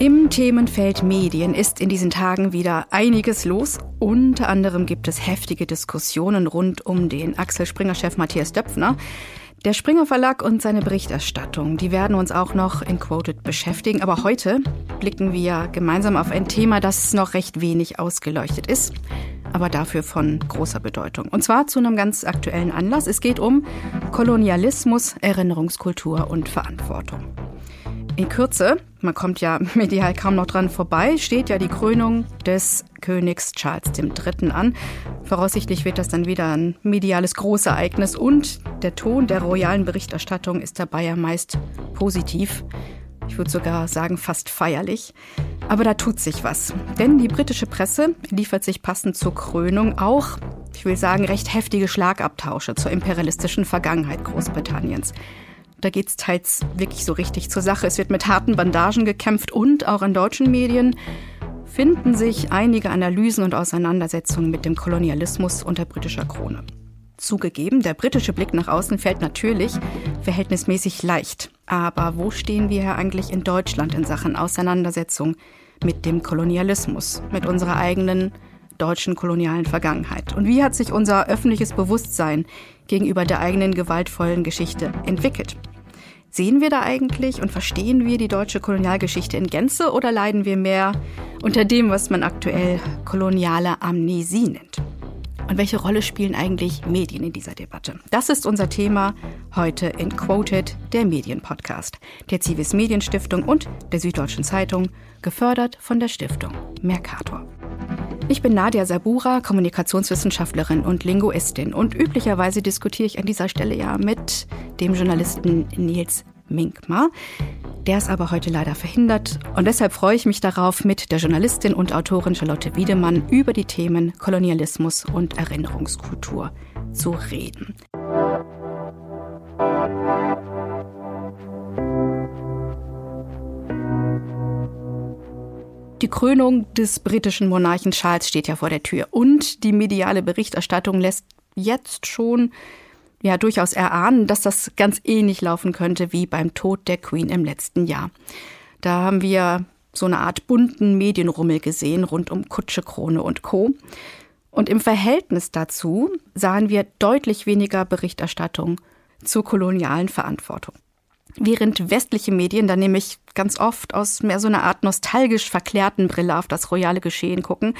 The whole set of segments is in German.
Im Themenfeld Medien ist in diesen Tagen wieder einiges los. Unter anderem gibt es heftige Diskussionen rund um den Axel Springer-Chef Matthias Döpfner. Der Springer Verlag und seine Berichterstattung, die werden uns auch noch in Quoted beschäftigen. Aber heute blicken wir gemeinsam auf ein Thema, das noch recht wenig ausgeleuchtet ist, aber dafür von großer Bedeutung. Und zwar zu einem ganz aktuellen Anlass. Es geht um Kolonialismus, Erinnerungskultur und Verantwortung. In Kürze, man kommt ja medial kaum noch dran vorbei, steht ja die Krönung des Königs Charles III. an. Voraussichtlich wird das dann wieder ein mediales Großereignis und der Ton der royalen Berichterstattung ist dabei ja meist positiv. Ich würde sogar sagen fast feierlich. Aber da tut sich was. Denn die britische Presse liefert sich passend zur Krönung auch, ich will sagen, recht heftige Schlagabtausche zur imperialistischen Vergangenheit Großbritanniens. Da geht es teils wirklich so richtig zur Sache. Es wird mit harten Bandagen gekämpft und auch in deutschen Medien finden sich einige Analysen und Auseinandersetzungen mit dem Kolonialismus unter britischer Krone. Zugegeben, der britische Blick nach außen fällt natürlich verhältnismäßig leicht. Aber wo stehen wir eigentlich in Deutschland in Sachen Auseinandersetzung mit dem Kolonialismus, mit unserer eigenen deutschen kolonialen Vergangenheit? Und wie hat sich unser öffentliches Bewusstsein gegenüber der eigenen gewaltvollen Geschichte entwickelt? Sehen wir da eigentlich und verstehen wir die deutsche Kolonialgeschichte in Gänze oder leiden wir mehr unter dem, was man aktuell koloniale Amnesie nennt? Und welche Rolle spielen eigentlich Medien in dieser Debatte? Das ist unser Thema heute in Quoted, der Medienpodcast der Civis Medienstiftung und der Süddeutschen Zeitung, gefördert von der Stiftung Mercator. Ich bin Nadia Sabura, Kommunikationswissenschaftlerin und Linguistin und üblicherweise diskutiere ich an dieser Stelle ja mit dem Journalisten Nils Minkmar. Der ist aber heute leider verhindert und deshalb freue ich mich darauf, mit der Journalistin und Autorin Charlotte Wiedemann über die Themen Kolonialismus und Erinnerungskultur zu reden. Die Krönung des britischen Monarchen Charles steht ja vor der Tür und die mediale Berichterstattung lässt jetzt schon ja durchaus erahnen, dass das ganz ähnlich laufen könnte wie beim Tod der Queen im letzten Jahr. Da haben wir so eine Art bunten Medienrummel gesehen rund um Kutsche, Krone und Co. Und im Verhältnis dazu sahen wir deutlich weniger Berichterstattung zur kolonialen Verantwortung. Während westliche Medien dann nämlich ganz oft aus mehr so einer Art nostalgisch verklärten Brille auf das royale Geschehen gucken,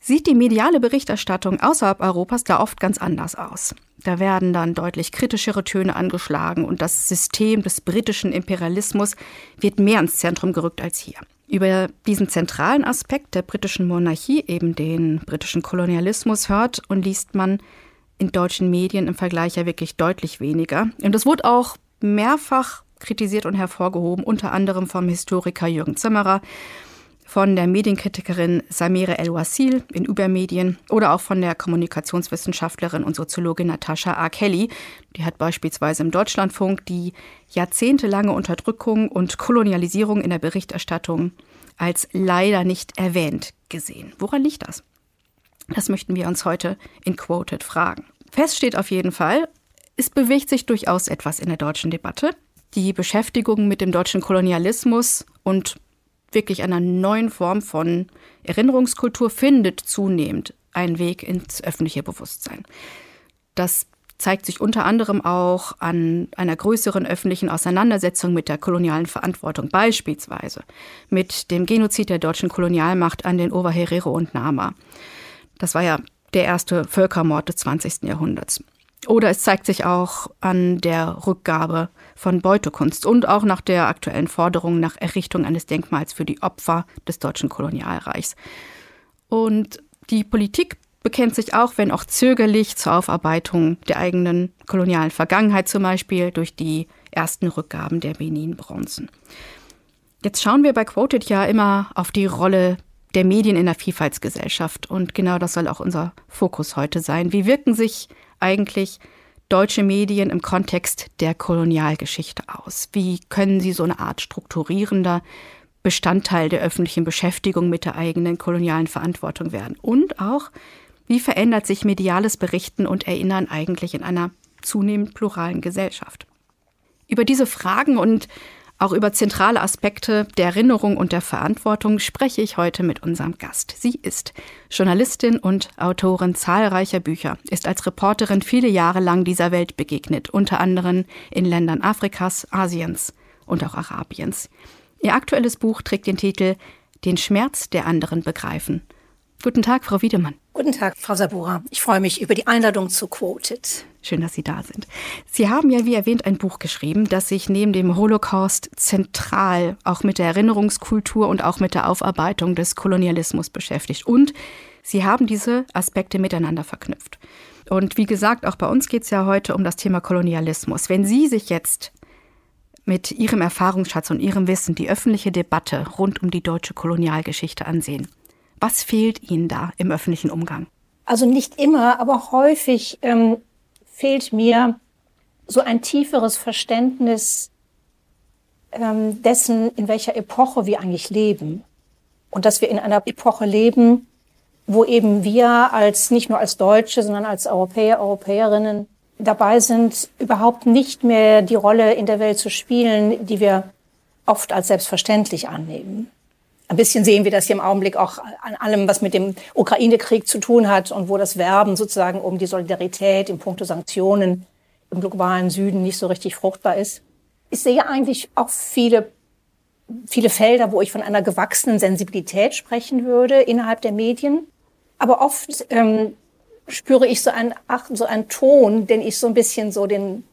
sieht die mediale Berichterstattung außerhalb Europas da oft ganz anders aus. Da werden dann deutlich kritischere Töne angeschlagen und das System des britischen Imperialismus wird mehr ins Zentrum gerückt als hier. Über diesen zentralen Aspekt der britischen Monarchie, eben den britischen Kolonialismus, hört und liest man in deutschen Medien im Vergleich ja wirklich deutlich weniger. Und das wurde auch mehrfach kritisiert und hervorgehoben, unter anderem vom Historiker Jürgen Zimmerer, von der Medienkritikerin Samire El-Wasil in Übermedien oder auch von der Kommunikationswissenschaftlerin und Soziologin Natascha A. Kelly. Die hat beispielsweise im Deutschlandfunk die jahrzehntelange Unterdrückung und Kolonialisierung in der Berichterstattung als leider nicht erwähnt gesehen. Woran liegt das? Das möchten wir uns heute in Quoted fragen. Fest steht auf jeden Fall, es bewegt sich durchaus etwas in der deutschen Debatte. Die Beschäftigung mit dem deutschen Kolonialismus und wirklich einer neuen Form von Erinnerungskultur findet zunehmend einen Weg ins öffentliche Bewusstsein. Das zeigt sich unter anderem auch an einer größeren öffentlichen Auseinandersetzung mit der kolonialen Verantwortung, beispielsweise mit dem Genozid der deutschen Kolonialmacht an den Oberherero und Nama. Das war ja der erste Völkermord des 20. Jahrhunderts. Oder es zeigt sich auch an der Rückgabe von Beutekunst und auch nach der aktuellen Forderung nach Errichtung eines Denkmals für die Opfer des deutschen Kolonialreichs. Und die Politik bekennt sich auch, wenn auch zögerlich, zur Aufarbeitung der eigenen kolonialen Vergangenheit, zum Beispiel durch die ersten Rückgaben der Benin-Bronzen. Jetzt schauen wir bei Quoted ja immer auf die Rolle der Medien in der Vielfaltsgesellschaft. Und genau das soll auch unser Fokus heute sein. Wie wirken sich eigentlich deutsche Medien im Kontext der Kolonialgeschichte aus? Wie können sie so eine Art strukturierender Bestandteil der öffentlichen Beschäftigung mit der eigenen kolonialen Verantwortung werden? Und auch, wie verändert sich mediales Berichten und Erinnern eigentlich in einer zunehmend pluralen Gesellschaft? Über diese Fragen und Auch über zentrale Aspekte der Erinnerung und der Verantwortung spreche ich heute mit unserem Gast. Sie ist Journalistin und Autorin zahlreicher Bücher, ist als Reporterin viele Jahre lang dieser Welt begegnet, unter anderem in Ländern Afrikas, Asiens und auch Arabiens. Ihr aktuelles Buch trägt den Titel Den Schmerz der anderen begreifen. Guten Tag, Frau Wiedemann. Guten Tag, Frau Sabura. Ich freue mich über die Einladung zu Quoted. Schön, dass Sie da sind. Sie haben ja, wie erwähnt, ein Buch geschrieben, das sich neben dem Holocaust zentral auch mit der Erinnerungskultur und auch mit der Aufarbeitung des Kolonialismus beschäftigt. Und Sie haben diese Aspekte miteinander verknüpft. Und wie gesagt, auch bei uns geht es ja heute um das Thema Kolonialismus. Wenn Sie sich jetzt mit Ihrem Erfahrungsschatz und Ihrem Wissen die öffentliche Debatte rund um die deutsche Kolonialgeschichte ansehen, was fehlt Ihnen da im öffentlichen Umgang? Also nicht immer, aber häufig ähm, fehlt mir so ein tieferes Verständnis ähm, dessen, in welcher Epoche wir eigentlich leben. Und dass wir in einer Epoche leben, wo eben wir als nicht nur als Deutsche, sondern als Europäer, Europäerinnen dabei sind, überhaupt nicht mehr die Rolle in der Welt zu spielen, die wir oft als selbstverständlich annehmen. Ein bisschen sehen wir das hier im Augenblick auch an allem, was mit dem Ukraine-Krieg zu tun hat und wo das Werben sozusagen um die Solidarität im Punkto Sanktionen im globalen Süden nicht so richtig fruchtbar ist. Ich sehe eigentlich auch viele, viele Felder, wo ich von einer gewachsenen Sensibilität sprechen würde innerhalb der Medien. Aber oft ähm, spüre ich so einen, ach, so einen Ton, den ich so ein bisschen so den,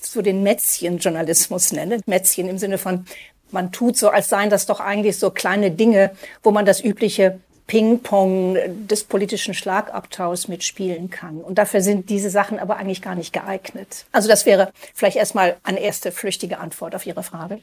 so den Mätzchen-Journalismus nenne. Mätzchen im Sinne von man tut so, als seien das doch eigentlich so kleine Dinge, wo man das übliche Ping-Pong des politischen Schlagabtaus mitspielen kann. Und dafür sind diese Sachen aber eigentlich gar nicht geeignet. Also das wäre vielleicht erstmal eine erste flüchtige Antwort auf Ihre Frage.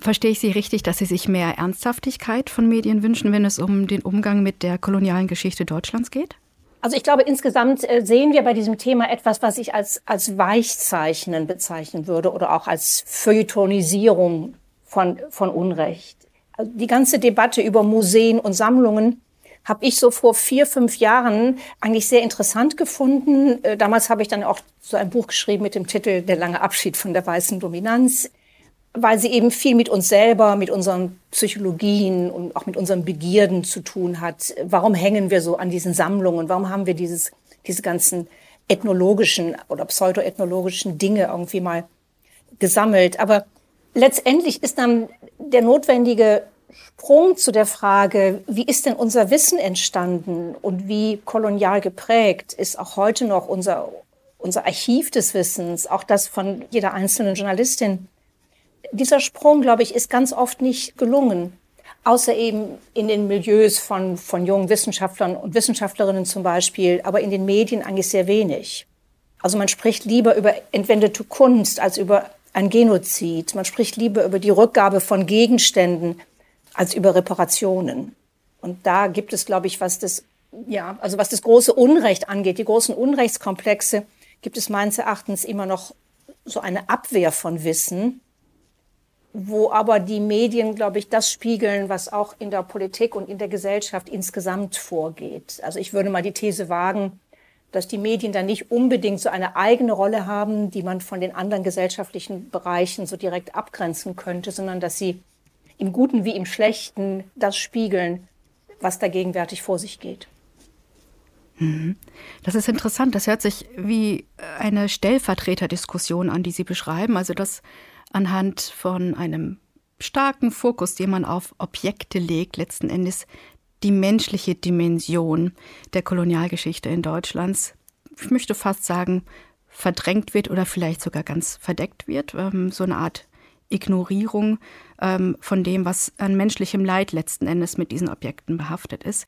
Verstehe ich Sie richtig, dass Sie sich mehr Ernsthaftigkeit von Medien wünschen, wenn es um den Umgang mit der kolonialen Geschichte Deutschlands geht? Also ich glaube, insgesamt äh, sehen wir bei diesem Thema etwas, was ich als, als Weichzeichnen bezeichnen würde oder auch als Feuilletonisierung von, von Unrecht. Die ganze Debatte über Museen und Sammlungen habe ich so vor vier, fünf Jahren eigentlich sehr interessant gefunden. Äh, damals habe ich dann auch so ein Buch geschrieben mit dem Titel Der lange Abschied von der weißen Dominanz, weil sie eben viel mit uns selber, mit unseren Psychologien und auch mit unseren Begierden zu tun hat. Warum hängen wir so an diesen Sammlungen? Warum haben wir dieses, diese ganzen ethnologischen oder pseudoethnologischen Dinge irgendwie mal gesammelt? Aber letztendlich ist dann der notwendige Sprung zu der Frage, wie ist denn unser Wissen entstanden und wie kolonial geprägt ist auch heute noch unser, unser Archiv des Wissens, auch das von jeder einzelnen Journalistin. Dieser Sprung, glaube ich, ist ganz oft nicht gelungen, außer eben in den Milieus von, von jungen Wissenschaftlern und Wissenschaftlerinnen zum Beispiel, aber in den Medien eigentlich sehr wenig. Also man spricht lieber über entwendete Kunst als über ein Genozid. Man spricht lieber über die Rückgabe von Gegenständen als über Reparationen. Und da gibt es, glaube ich, was das, ja, also was das große Unrecht angeht, die großen Unrechtskomplexe, gibt es meines Erachtens immer noch so eine Abwehr von Wissen, wo aber die Medien, glaube ich, das spiegeln, was auch in der Politik und in der Gesellschaft insgesamt vorgeht. Also ich würde mal die These wagen, dass die Medien dann nicht unbedingt so eine eigene Rolle haben, die man von den anderen gesellschaftlichen Bereichen so direkt abgrenzen könnte, sondern dass sie im Guten wie im Schlechten das spiegeln, was da gegenwärtig vor sich geht. Mhm. Das ist interessant. Das hört sich wie eine Stellvertreterdiskussion an, die Sie beschreiben. Also dass anhand von einem starken Fokus, den man auf Objekte legt, letzten Endes die menschliche Dimension der Kolonialgeschichte in Deutschlands, ich möchte fast sagen, verdrängt wird oder vielleicht sogar ganz verdeckt wird. Ähm, so eine Art Ignorierung ähm, von dem, was an menschlichem Leid letzten Endes mit diesen Objekten behaftet ist.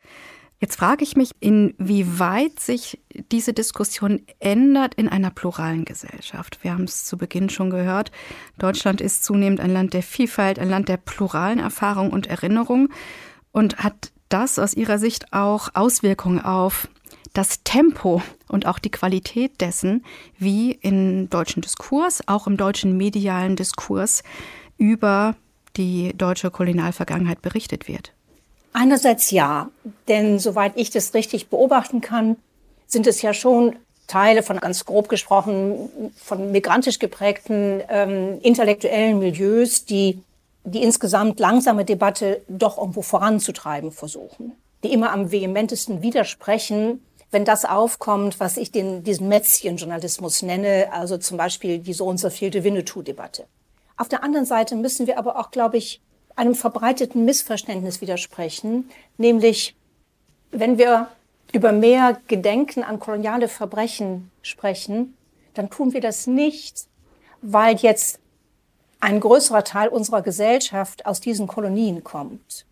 Jetzt frage ich mich, inwieweit sich diese Diskussion ändert in einer pluralen Gesellschaft. Wir haben es zu Beginn schon gehört. Deutschland ist zunehmend ein Land der Vielfalt, ein Land der pluralen Erfahrung und Erinnerung und hat das aus Ihrer Sicht auch Auswirkungen auf das Tempo und auch die Qualität dessen, wie im deutschen Diskurs, auch im deutschen medialen Diskurs über die deutsche Kolonialvergangenheit berichtet wird? Einerseits ja, denn soweit ich das richtig beobachten kann, sind es ja schon Teile von ganz grob gesprochen von migrantisch geprägten ähm, intellektuellen Milieus, die die insgesamt langsame Debatte doch irgendwo voranzutreiben versuchen, die immer am vehementesten widersprechen, wenn das aufkommt, was ich den, diesen Mätzchenjournalismus nenne, also zum Beispiel die so und so vielte Winnetou-Debatte. Auf der anderen Seite müssen wir aber auch, glaube ich, einem verbreiteten Missverständnis widersprechen, nämlich wenn wir über mehr Gedenken an koloniale Verbrechen sprechen, dann tun wir das nicht, weil jetzt ein größerer Teil unserer Gesellschaft aus diesen Kolonien kommt.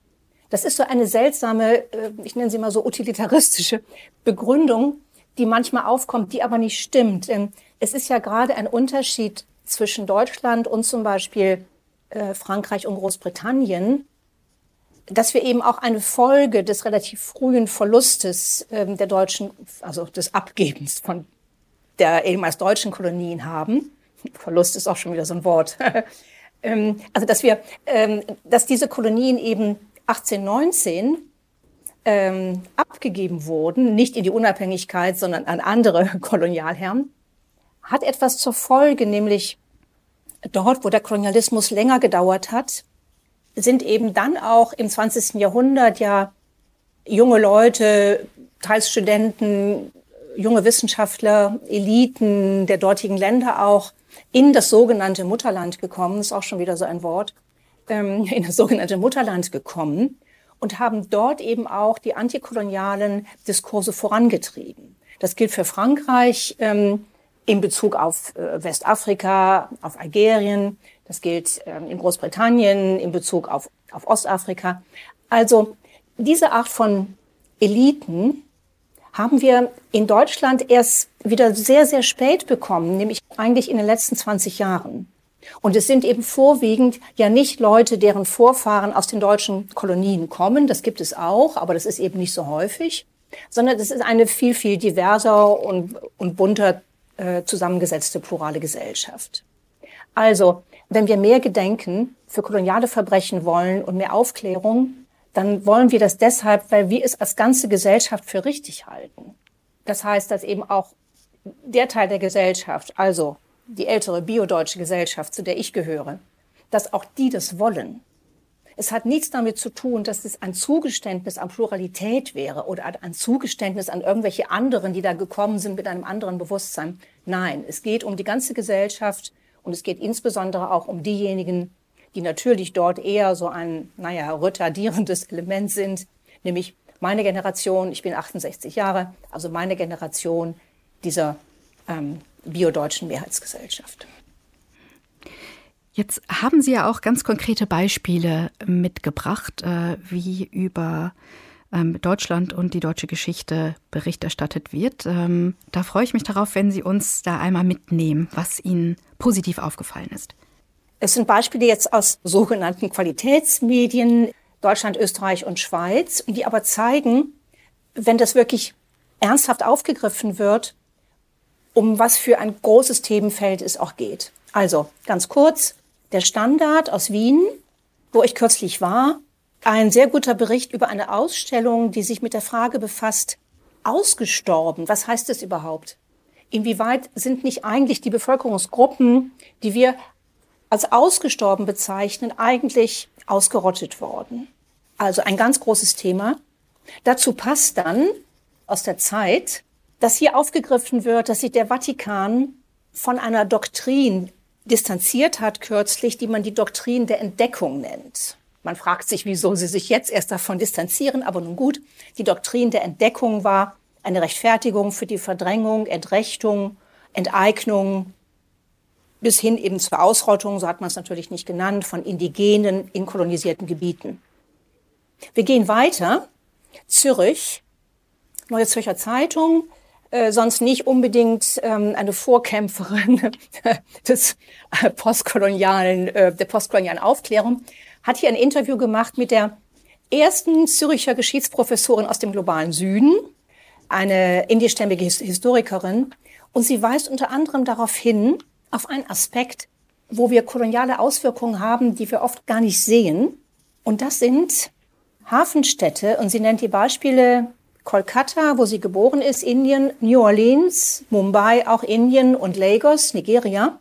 Das ist so eine seltsame, äh, ich nenne sie mal so utilitaristische Begründung, die manchmal aufkommt, die aber nicht stimmt. Denn es ist ja gerade ein Unterschied zwischen Deutschland und zum Beispiel äh, Frankreich und Großbritannien, dass wir eben auch eine Folge des relativ frühen Verlustes ähm, der deutschen, also des Abgebens von der ehemals deutschen Kolonien haben. Verlust ist auch schon wieder so ein Wort. ähm, also dass wir, ähm, dass diese Kolonien eben 1819 ähm, abgegeben wurden, nicht in die Unabhängigkeit, sondern an andere Kolonialherren, hat etwas zur Folge, nämlich dort, wo der Kolonialismus länger gedauert hat, sind eben dann auch im 20. Jahrhundert ja junge Leute, teils Studenten, junge Wissenschaftler, Eliten der dortigen Länder auch in das sogenannte Mutterland gekommen, ist auch schon wieder so ein Wort, ähm, in das sogenannte Mutterland gekommen und haben dort eben auch die antikolonialen Diskurse vorangetrieben. Das gilt für Frankreich ähm, in Bezug auf äh, Westafrika, auf Algerien, das gilt ähm, in Großbritannien in Bezug auf, auf Ostafrika. Also diese Art von Eliten haben wir in Deutschland erst wieder sehr, sehr spät bekommen, nämlich eigentlich in den letzten 20 Jahren. Und es sind eben vorwiegend ja nicht Leute, deren Vorfahren aus den deutschen Kolonien kommen. Das gibt es auch, aber das ist eben nicht so häufig, sondern es ist eine viel, viel diverser und, und bunter äh, zusammengesetzte plurale Gesellschaft. Also wenn wir mehr Gedenken für koloniale Verbrechen wollen und mehr Aufklärung, dann wollen wir das deshalb, weil wir es als ganze Gesellschaft für richtig halten. Das heißt, dass eben auch der Teil der Gesellschaft, also die ältere biodeutsche Gesellschaft, zu der ich gehöre, dass auch die das wollen. Es hat nichts damit zu tun, dass es ein Zugeständnis an Pluralität wäre oder ein Zugeständnis an irgendwelche anderen, die da gekommen sind mit einem anderen Bewusstsein. Nein, es geht um die ganze Gesellschaft und es geht insbesondere auch um diejenigen, die natürlich dort eher so ein, naja, retardierendes Element sind, nämlich meine Generation, ich bin 68 Jahre, also meine Generation dieser ähm, biodeutschen Mehrheitsgesellschaft. Jetzt haben Sie ja auch ganz konkrete Beispiele mitgebracht, äh, wie über ähm, Deutschland und die deutsche Geschichte Bericht erstattet wird. Ähm, da freue ich mich darauf, wenn Sie uns da einmal mitnehmen, was Ihnen positiv aufgefallen ist. Es sind Beispiele jetzt aus sogenannten Qualitätsmedien Deutschland, Österreich und Schweiz, die aber zeigen, wenn das wirklich ernsthaft aufgegriffen wird, um was für ein großes Themenfeld es auch geht. Also ganz kurz, der Standard aus Wien, wo ich kürzlich war, ein sehr guter Bericht über eine Ausstellung, die sich mit der Frage befasst, ausgestorben, was heißt das überhaupt? Inwieweit sind nicht eigentlich die Bevölkerungsgruppen, die wir als ausgestorben bezeichnen, eigentlich ausgerottet worden? Also ein ganz großes Thema. Dazu passt dann aus der Zeit, dass hier aufgegriffen wird, dass sich der Vatikan von einer Doktrin distanziert hat kürzlich, die man die Doktrin der Entdeckung nennt. Man fragt sich, wieso sie sich jetzt erst davon distanzieren, aber nun gut, die Doktrin der Entdeckung war eine Rechtfertigung für die Verdrängung, Entrechtung, Enteignung bis hin eben zur Ausrottung, so hat man es natürlich nicht genannt, von Indigenen in kolonisierten Gebieten. Wir gehen weiter. Zürich, Neue Zürcher Zeitung, äh, sonst nicht unbedingt ähm, eine Vorkämpferin des äh, postkolonialen, äh, der postkolonialen Aufklärung, hat hier ein Interview gemacht mit der ersten Züricher Geschichtsprofessorin aus dem globalen Süden, eine indischstämmige Historikerin. Und sie weist unter anderem darauf hin, auf einen Aspekt, wo wir koloniale Auswirkungen haben, die wir oft gar nicht sehen. Und das sind Hafenstädte. Und sie nennt die Beispiele Kolkata, wo sie geboren ist, Indien, New Orleans, Mumbai, auch Indien und Lagos, Nigeria.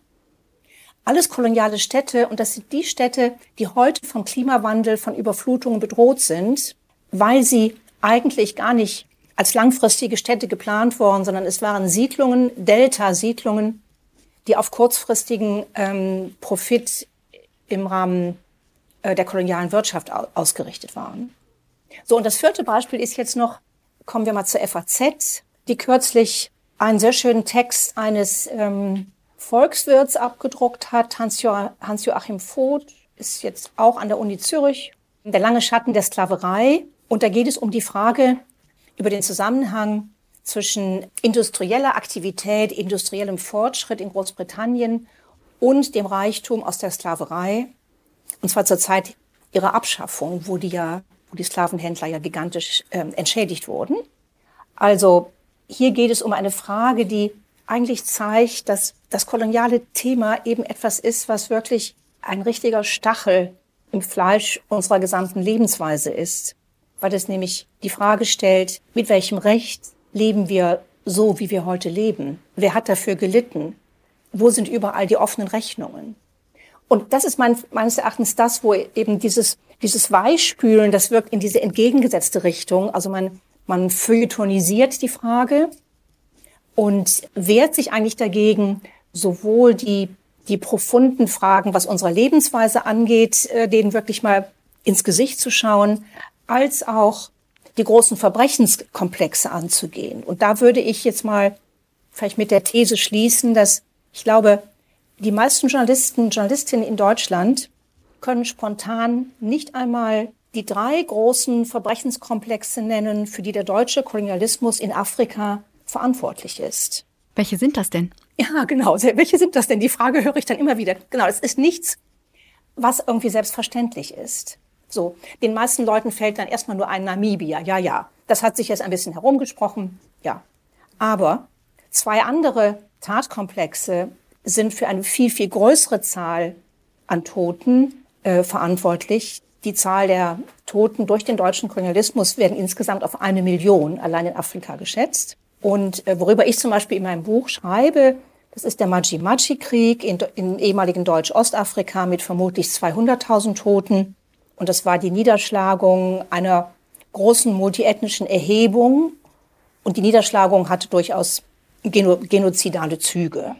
Alles koloniale Städte und das sind die Städte, die heute vom Klimawandel, von Überflutungen bedroht sind, weil sie eigentlich gar nicht als langfristige Städte geplant worden, sondern es waren Siedlungen, Delta-Siedlungen, die auf kurzfristigen ähm, Profit im Rahmen äh, der kolonialen Wirtschaft ausgerichtet waren. So, und das vierte Beispiel ist jetzt noch, kommen wir mal zur FAZ, die kürzlich einen sehr schönen Text eines ähm, Volkswirts abgedruckt hat. Hans-Joachim Voth ist jetzt auch an der Uni Zürich. Der lange Schatten der Sklaverei. Und da geht es um die Frage über den Zusammenhang zwischen industrieller Aktivität, industriellem Fortschritt in Großbritannien und dem Reichtum aus der Sklaverei. Und zwar zur Zeit ihrer Abschaffung, wo die ja, wo die Sklavenhändler ja gigantisch äh, entschädigt wurden. Also hier geht es um eine Frage, die eigentlich zeigt, dass das koloniale Thema eben etwas ist, was wirklich ein richtiger Stachel im Fleisch unserer gesamten Lebensweise ist, weil es nämlich die Frage stellt, mit welchem Recht leben wir so, wie wir heute leben? Wer hat dafür gelitten? Wo sind überall die offenen Rechnungen? Und das ist mein, meines Erachtens das, wo eben dieses, dieses Weichspülen, das wirkt in diese entgegengesetzte Richtung. Also man, man feuilletonisiert die Frage und wehrt sich eigentlich dagegen, sowohl die, die profunden Fragen, was unsere Lebensweise angeht, äh, denen wirklich mal ins Gesicht zu schauen, als auch die großen Verbrechenskomplexe anzugehen. Und da würde ich jetzt mal vielleicht mit der These schließen, dass ich glaube, die meisten Journalisten, Journalistinnen in Deutschland können spontan nicht einmal die drei großen Verbrechenskomplexe nennen, für die der deutsche Kolonialismus in Afrika verantwortlich ist. Welche sind das denn? Ja, genau. Welche sind das denn? Die Frage höre ich dann immer wieder. Genau, es ist nichts, was irgendwie selbstverständlich ist. So, den meisten Leuten fällt dann erstmal nur ein Namibia. Ja, ja. Das hat sich jetzt ein bisschen herumgesprochen. Ja. Aber zwei andere Tatkomplexe sind für eine viel, viel größere Zahl an Toten äh, verantwortlich. Die Zahl der Toten durch den deutschen Kolonialismus werden insgesamt auf eine Million allein in Afrika geschätzt. Und äh, worüber ich zum Beispiel in meinem Buch schreibe, das ist der Maji-Maji-Krieg in, in ehemaligen Deutsch-Ostafrika mit vermutlich 200.000 Toten. Und das war die Niederschlagung einer großen multiethnischen Erhebung. Und die Niederschlagung hatte durchaus geno genozidale Züge.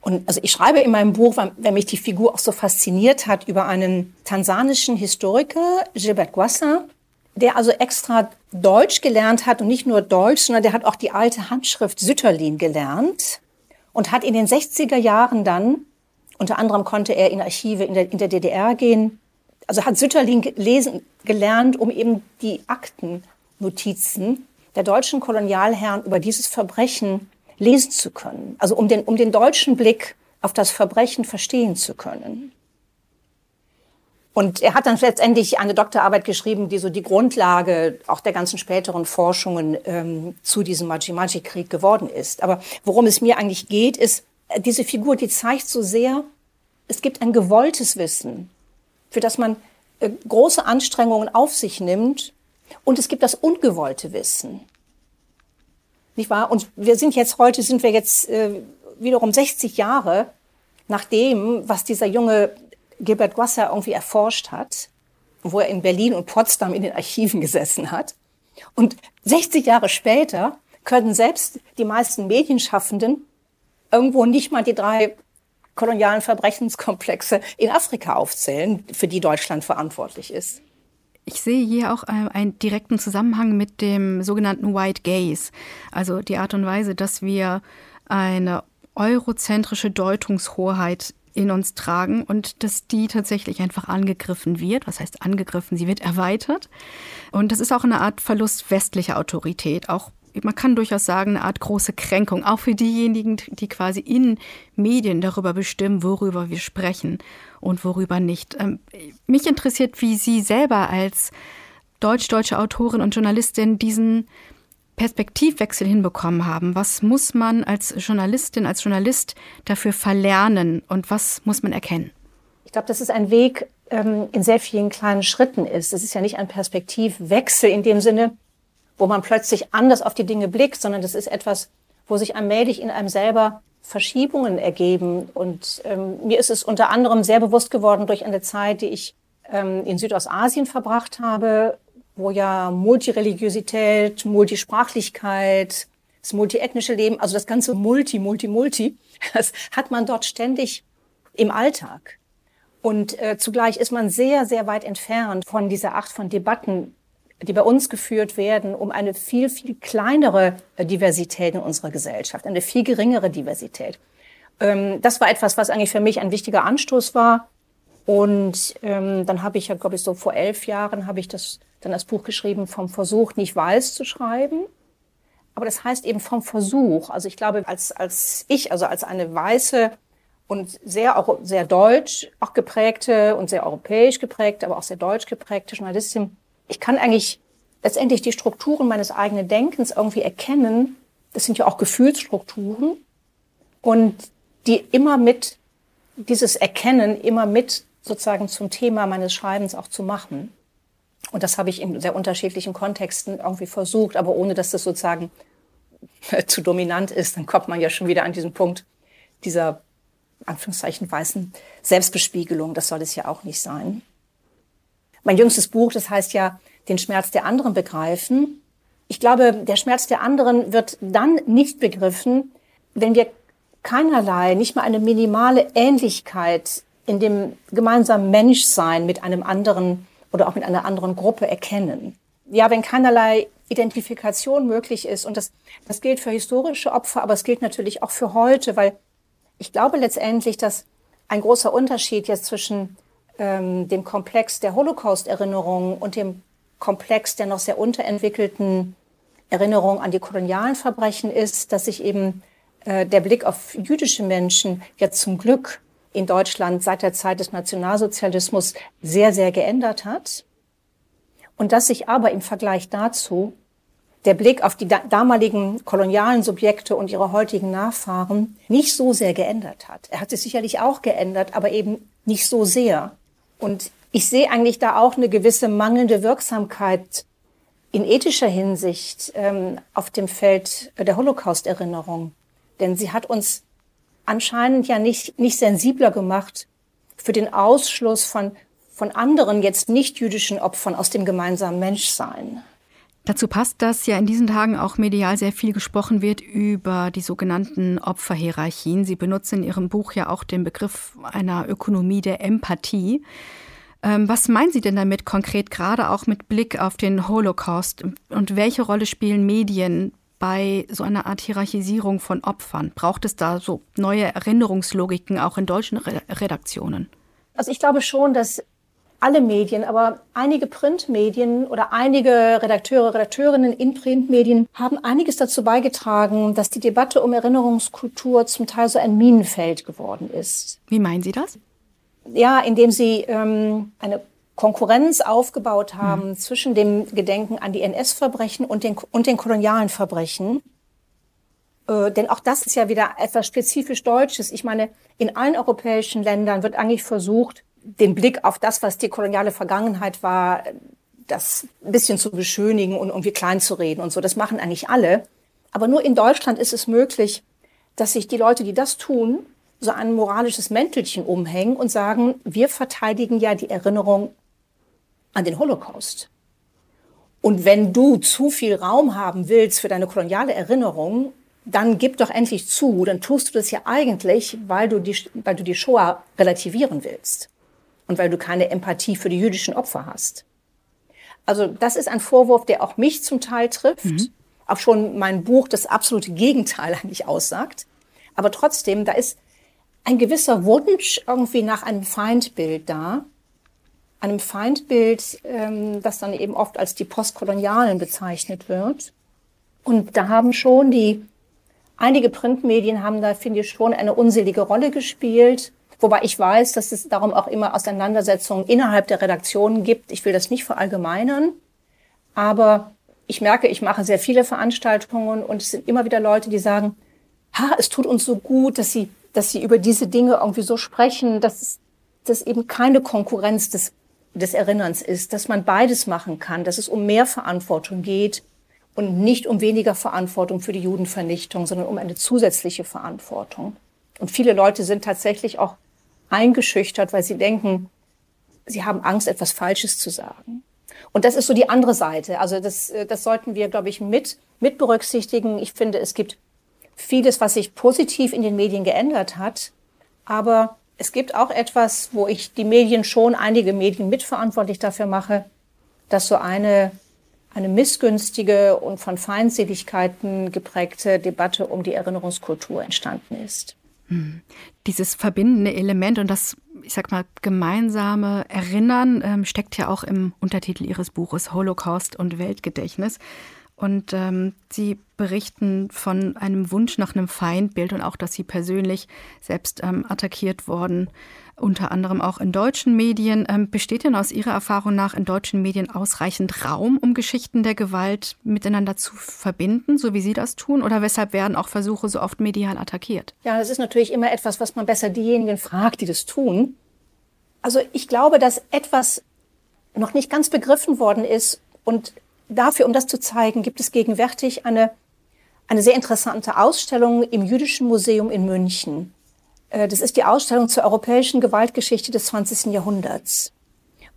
Und also ich schreibe in meinem Buch, weil, mich die Figur auch so fasziniert hat, über einen tansanischen Historiker, Gilbert Guassa, der also extra Deutsch gelernt hat und nicht nur Deutsch, sondern der hat auch die alte Handschrift Sütterlin gelernt und hat in den 60er Jahren dann, unter anderem konnte er in Archive in der, in der DDR gehen, also hat Sütterlin lesen gelernt, um eben die Aktennotizen der deutschen Kolonialherren über dieses Verbrechen lesen zu können. Also um den, um den deutschen Blick auf das Verbrechen verstehen zu können. Und er hat dann letztendlich eine Doktorarbeit geschrieben, die so die Grundlage auch der ganzen späteren Forschungen ähm, zu diesem Maji-Maji-Krieg geworden ist. Aber worum es mir eigentlich geht, ist, äh, diese Figur, die zeigt so sehr, es gibt ein gewolltes Wissen, für das man äh, große Anstrengungen auf sich nimmt. Und es gibt das ungewollte Wissen. Nicht wahr? Und wir sind jetzt heute, sind wir jetzt äh, wiederum 60 Jahre nach dem, was dieser junge Gilbert Guasser irgendwie erforscht hat, wo er in Berlin und Potsdam in den Archiven gesessen hat. Und 60 Jahre später können selbst die meisten Medienschaffenden irgendwo nicht mal die drei kolonialen Verbrechenskomplexe in Afrika aufzählen, für die Deutschland verantwortlich ist. Ich sehe hier auch äh, einen direkten Zusammenhang mit dem sogenannten White Gaze, also die Art und Weise, dass wir eine eurozentrische Deutungshoheit in uns tragen und dass die tatsächlich einfach angegriffen wird. Was heißt angegriffen? Sie wird erweitert. Und das ist auch eine Art Verlust westlicher Autorität, auch man kann durchaus sagen, eine Art große Kränkung, auch für diejenigen, die quasi in Medien darüber bestimmen, worüber wir sprechen und worüber nicht. Ähm, mich interessiert, wie Sie selber als deutsch-deutsche Autorin und Journalistin diesen Perspektivwechsel hinbekommen haben. Was muss man als Journalistin, als Journalist dafür verlernen und was muss man erkennen? Ich glaube, dass es ein Weg ähm, in sehr vielen kleinen Schritten ist. Es ist ja nicht ein Perspektivwechsel in dem Sinne, wo man plötzlich anders auf die Dinge blickt, sondern das ist etwas, wo sich allmählich in einem selber Verschiebungen ergeben. Und ähm, mir ist es unter anderem sehr bewusst geworden durch eine Zeit, die ich ähm, in Südostasien verbracht habe, wo ja Multireligiosität, Multisprachlichkeit, das multiethnische Leben, also das ganze Multi, Multi, Multi, das hat man dort ständig im Alltag. Und äh, zugleich ist man sehr, sehr weit entfernt von dieser Art von Debatten, die bei uns geführt werden, um eine viel, viel kleinere äh, Diversität in unserer Gesellschaft, eine viel geringere Diversität. Ähm, das war etwas, was eigentlich für mich ein wichtiger Anstoß war. Und ähm, dann habe ich ja, glaube ich, so vor elf Jahren habe ich das dann das Buch geschrieben vom Versuch, nicht weiß zu schreiben. Aber das heißt eben vom Versuch. Also ich glaube, als, als ich, also als eine weiße und sehr, auch sehr deutsch auch geprägte und sehr europäisch geprägte, aber auch sehr deutsch geprägte Journalistin, ich kann eigentlich letztendlich die Strukturen meines eigenen Denkens irgendwie erkennen. Das sind ja auch Gefühlsstrukturen und die immer mit dieses Erkennen immer mit sozusagen zum Thema meines Schreibens auch zu machen. Und das habe ich in sehr unterschiedlichen Kontexten irgendwie versucht, aber ohne dass das sozusagen zu dominant ist, dann kommt man ja schon wieder an diesen Punkt dieser Anführungszeichen weißen Selbstbespiegelung. Das soll es ja auch nicht sein. Mein jüngstes Buch, das heißt ja, den Schmerz der anderen begreifen. Ich glaube, der Schmerz der anderen wird dann nicht begriffen, wenn wir keinerlei, nicht mal eine minimale Ähnlichkeit in dem gemeinsamen Menschsein mit einem anderen oder auch mit einer anderen Gruppe erkennen. Ja, wenn keinerlei Identifikation möglich ist, und das, das gilt für historische Opfer, aber es gilt natürlich auch für heute, weil ich glaube letztendlich, dass ein großer Unterschied jetzt zwischen ähm, dem Komplex der Holocaust-Erinnerung und dem Komplex der noch sehr unterentwickelten Erinnerung an die kolonialen Verbrechen ist, dass sich eben äh, der Blick auf jüdische Menschen jetzt zum Glück in Deutschland seit der Zeit des Nationalsozialismus sehr, sehr geändert hat. Und dass sich aber im Vergleich dazu der Blick auf die damaligen kolonialen Subjekte und ihre heutigen Nachfahren nicht so sehr geändert hat. Er hat sich sicherlich auch geändert, aber eben nicht so sehr. Und ich sehe eigentlich da auch eine gewisse mangelnde Wirksamkeit in ethischer Hinsicht ähm, auf dem Feld der Holocaust-Erinnerung. Denn sie hat uns anscheinend ja nicht, nicht sensibler gemacht für den Ausschluss von, von anderen jetzt nicht jüdischen Opfern aus dem gemeinsamen Menschsein. Dazu passt, dass ja in diesen Tagen auch medial sehr viel gesprochen wird über die sogenannten Opferhierarchien. Sie benutzen in Ihrem Buch ja auch den Begriff einer Ökonomie der Empathie. Ähm, was meinen Sie denn damit konkret, gerade auch mit Blick auf den Holocaust? Und welche Rolle spielen Medien bei so einer Art Hierarchisierung von Opfern? Braucht es da so neue Erinnerungslogiken auch in deutschen Redaktionen? Also ich glaube schon, dass alle Medien, aber einige Printmedien oder einige Redakteure, Redakteurinnen in Printmedien haben einiges dazu beigetragen, dass die Debatte um Erinnerungskultur zum Teil so ein Minenfeld geworden ist. Wie meinen Sie das? Ja, indem sie ähm, eine Konkurrenz aufgebaut haben mhm. zwischen dem Gedenken an die NS-Verbrechen und den, und den kolonialen Verbrechen. Äh, denn auch das ist ja wieder etwas spezifisch Deutsches. Ich meine, in allen europäischen Ländern wird eigentlich versucht, den Blick auf das, was die koloniale Vergangenheit war, das ein bisschen zu beschönigen und irgendwie klein zu reden und so. Das machen eigentlich alle. Aber nur in Deutschland ist es möglich, dass sich die Leute, die das tun, so ein moralisches Mäntelchen umhängen und sagen, wir verteidigen ja die Erinnerung an den Holocaust. Und wenn du zu viel Raum haben willst für deine koloniale Erinnerung, dann gib doch endlich zu, dann tust du das ja eigentlich, weil du die, weil du die Shoah relativieren willst und weil du keine Empathie für die jüdischen Opfer hast. Also das ist ein Vorwurf, der auch mich zum Teil trifft, mhm. auch schon mein Buch das absolute Gegenteil eigentlich aussagt. Aber trotzdem, da ist ein gewisser Wunsch irgendwie nach einem Feindbild da, einem Feindbild, ähm, das dann eben oft als die Postkolonialen bezeichnet wird. Und da haben schon die, einige Printmedien haben da, finde ich, schon eine unselige Rolle gespielt. Wobei ich weiß, dass es darum auch immer Auseinandersetzungen innerhalb der Redaktionen gibt. Ich will das nicht verallgemeinern, aber ich merke, ich mache sehr viele Veranstaltungen und es sind immer wieder Leute, die sagen, ha, es tut uns so gut, dass sie, dass sie über diese Dinge irgendwie so sprechen, dass das eben keine Konkurrenz des, des Erinnerns ist, dass man beides machen kann, dass es um mehr Verantwortung geht und nicht um weniger Verantwortung für die Judenvernichtung, sondern um eine zusätzliche Verantwortung. Und viele Leute sind tatsächlich auch eingeschüchtert, weil sie denken, sie haben Angst, etwas Falsches zu sagen. Und das ist so die andere Seite. Also das, äh, das sollten wir, glaube ich, mit, mit berücksichtigen. Ich finde, es gibt vieles, was sich positiv in den Medien geändert hat. Aber es gibt auch etwas, wo ich die Medien schon, einige Medien mitverantwortlich dafür mache, dass so eine, eine missgünstige und von Feindseligkeiten geprägte Debatte um die Erinnerungskultur entstanden ist. Dieses verbindende Element und das, ich sag mal, gemeinsame Erinnern ähm, steckt ja auch im Untertitel Ihres Buches Holocaust und Weltgedächtnis. Und ähm, Sie berichten von einem Wunsch nach einem Feindbild und auch, dass Sie persönlich selbst ähm, attackiert worden, unter anderem auch in deutschen Medien. Ähm, besteht denn aus Ihrer Erfahrung nach in deutschen Medien ausreichend Raum, um Geschichten der Gewalt miteinander zu verbinden, so wie Sie das tun? Oder weshalb werden auch Versuche so oft medial attackiert? Ja, das ist natürlich immer etwas, was man besser diejenigen fragt, die das tun. Also ich glaube, dass etwas noch nicht ganz begriffen worden ist und dafür, um das zu zeigen, gibt es gegenwärtig eine, eine sehr interessante Ausstellung im Jüdischen Museum in München. Äh, das ist die Ausstellung zur europäischen Gewaltgeschichte des 20. Jahrhunderts.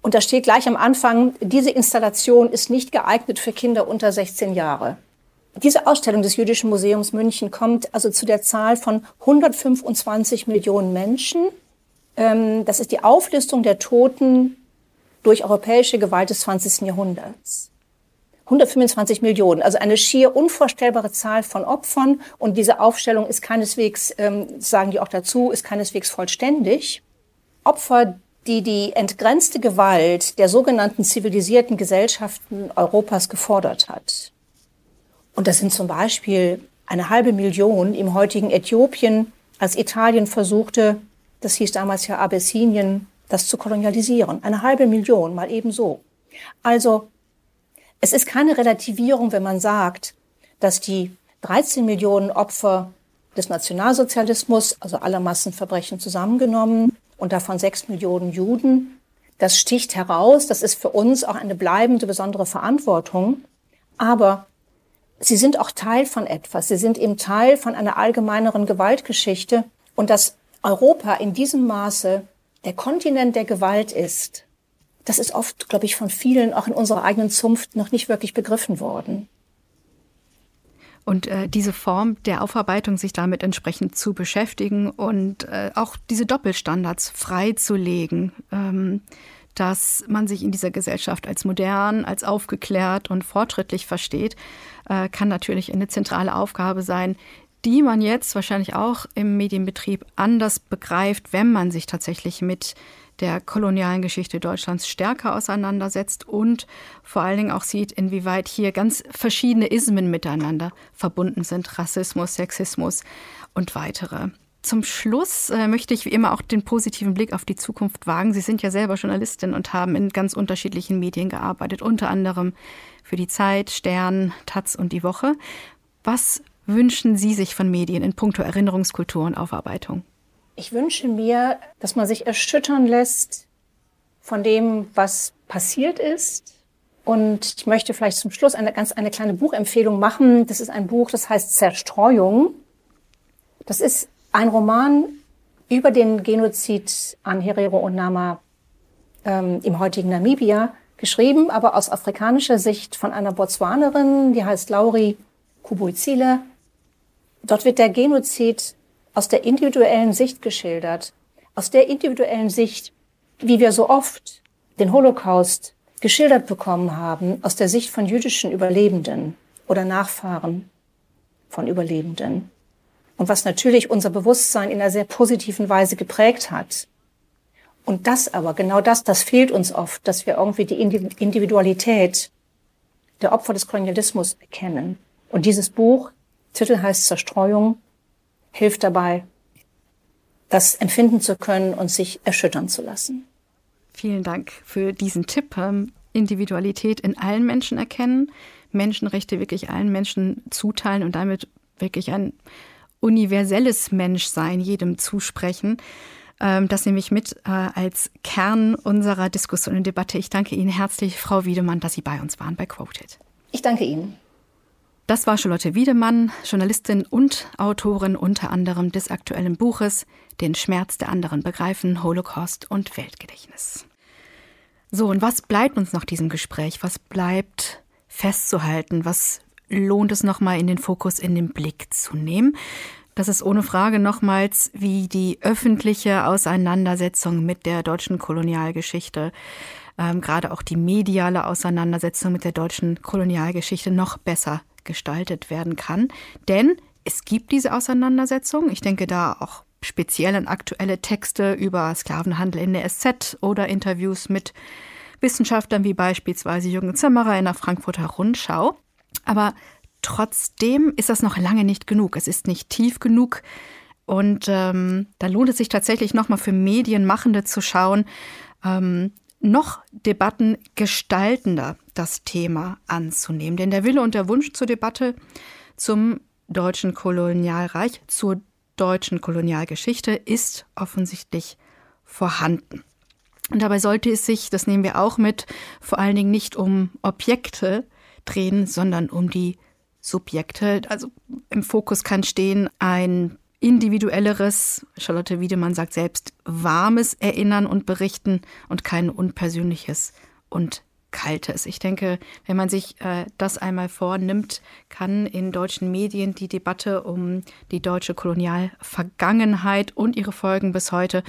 Und da steht gleich am Anfang, diese Installation ist nicht geeignet für Kinder unter 16 Jahre. Diese Ausstellung des Jüdischen Museums München kommt also zu der Zahl von 125 Millionen Menschen. Ähm, das ist die Auflistung der Toten durch europäische Gewalt des 20. Jahrhunderts. 125 Millionen, also eine schier unvorstellbare Zahl von Opfern. Und diese Aufstellung ist keineswegs, ähm, sagen die auch dazu, ist keineswegs vollständig. Opfer, die die entgrenzte Gewalt der sogenannten zivilisierten Gesellschaften Europas gefordert hat. Und das sind zum Beispiel eine halbe Million im heutigen Äthiopien, als Italien versuchte, das hieß damals ja Abessinien, das zu kolonialisieren. Eine halbe Million, mal ebenso. Also es ist keine Relativierung, wenn man sagt, dass die 13 Millionen Opfer des Nationalsozialismus, also aller Massenverbrechen zusammengenommen und davon 6 Millionen Juden, das sticht heraus, das ist für uns auch eine bleibende besondere Verantwortung. Aber sie sind auch Teil von etwas. Sie sind eben Teil von einer allgemeineren Gewaltgeschichte. Und dass Europa in diesem Maße der Kontinent der Gewalt ist, das ist oft, glaube ich, von vielen auch in unserer eigenen Zunft noch nicht wirklich begriffen worden. Und äh, diese Form der Aufarbeitung, sich damit entsprechend zu beschäftigen und äh, auch diese Doppelstandards freizulegen, ähm, dass man sich in dieser Gesellschaft als modern, als aufgeklärt und fortschrittlich versteht, äh, kann natürlich eine zentrale Aufgabe sein, die man jetzt wahrscheinlich auch im Medienbetrieb anders begreift, wenn man sich tatsächlich mit der kolonialen Geschichte Deutschlands stärker auseinandersetzt und vor allen Dingen auch sieht, inwieweit hier ganz verschiedene Ismen miteinander verbunden sind, Rassismus, Sexismus und weitere. Zum Schluss äh, möchte ich wie immer auch den positiven Blick auf die Zukunft wagen. Sie sind ja selber Journalistin und haben in ganz unterschiedlichen Medien gearbeitet, unter anderem für die Zeit, Stern, Taz und die Woche. Was wünschen Sie sich von Medien in puncto Erinnerungskultur und Aufarbeitung? Ich wünsche mir, dass man sich erschüttern lässt von dem, was passiert ist. Und ich möchte vielleicht zum Schluss eine ganz eine kleine Buchempfehlung machen. Das ist ein Buch, das heißt Zerstreuung. Das ist ein Roman über den Genozid an Herero und Nama ähm, im heutigen Namibia, geschrieben, aber aus afrikanischer Sicht von einer Botswanerin, die heißt Lauri Kubuizile. Dort wird der Genozid aus der individuellen Sicht geschildert, aus der individuellen Sicht, wie wir so oft den Holocaust geschildert bekommen haben, aus der Sicht von jüdischen Überlebenden oder Nachfahren von Überlebenden. Und was natürlich unser Bewusstsein in einer sehr positiven Weise geprägt hat. Und das aber, genau das, das fehlt uns oft, dass wir irgendwie die Individualität der Opfer des Kolonialismus erkennen. Und dieses Buch, Titel heißt Zerstreuung, hilft dabei, das empfinden zu können und sich erschüttern zu lassen. Vielen Dank für diesen Tipp. Ähm, Individualität in allen Menschen erkennen, Menschenrechte wirklich allen Menschen zuteilen und damit wirklich ein universelles Menschsein jedem zusprechen. Ähm, das nehme ich mit äh, als Kern unserer Diskussion und Debatte. Ich danke Ihnen herzlich, Frau Wiedemann, dass Sie bei uns waren bei Quoted. Ich danke Ihnen. Das war Charlotte Wiedemann, Journalistin und Autorin unter anderem des aktuellen Buches Den Schmerz der anderen begreifen, Holocaust und Weltgedächtnis. So, und was bleibt uns nach diesem Gespräch? Was bleibt festzuhalten? Was lohnt es nochmal in den Fokus, in den Blick zu nehmen? Das ist ohne Frage nochmals, wie die öffentliche Auseinandersetzung mit der deutschen Kolonialgeschichte, ähm, gerade auch die mediale Auseinandersetzung mit der deutschen Kolonialgeschichte noch besser gestaltet werden kann. Denn es gibt diese Auseinandersetzung. Ich denke da auch speziell an aktuelle Texte über Sklavenhandel in der SZ oder Interviews mit Wissenschaftlern wie beispielsweise Jürgen Zimmerer in der Frankfurter Rundschau. Aber trotzdem ist das noch lange nicht genug. Es ist nicht tief genug. Und ähm, da lohnt es sich tatsächlich nochmal für Medienmachende zu schauen, ähm, noch Debatten gestaltender das Thema anzunehmen. Denn der Wille und der Wunsch zur Debatte zum deutschen Kolonialreich, zur deutschen Kolonialgeschichte ist offensichtlich vorhanden. Und dabei sollte es sich, das nehmen wir auch mit, vor allen Dingen nicht um Objekte drehen, sondern um die Subjekte. Also im Fokus kann stehen ein individuelleres, Charlotte Wiedemann sagt selbst, warmes Erinnern und Berichten und kein unpersönliches und kaltes. Ich denke, wenn man sich äh, das einmal vornimmt, kann in deutschen Medien die Debatte um die deutsche Kolonialvergangenheit und ihre Folgen bis heute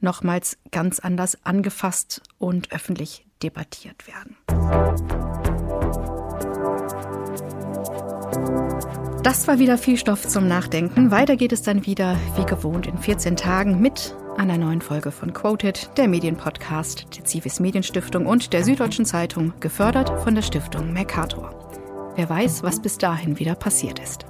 nochmals ganz anders angefasst und öffentlich debattiert werden. Das war wieder viel Stoff zum Nachdenken. Weiter geht es dann wieder, wie gewohnt, in 14 Tagen mit einer neuen Folge von Quoted, der Medienpodcast der Zivis Medienstiftung und der Süddeutschen Zeitung, gefördert von der Stiftung Mercator. Wer weiß, was bis dahin wieder passiert ist.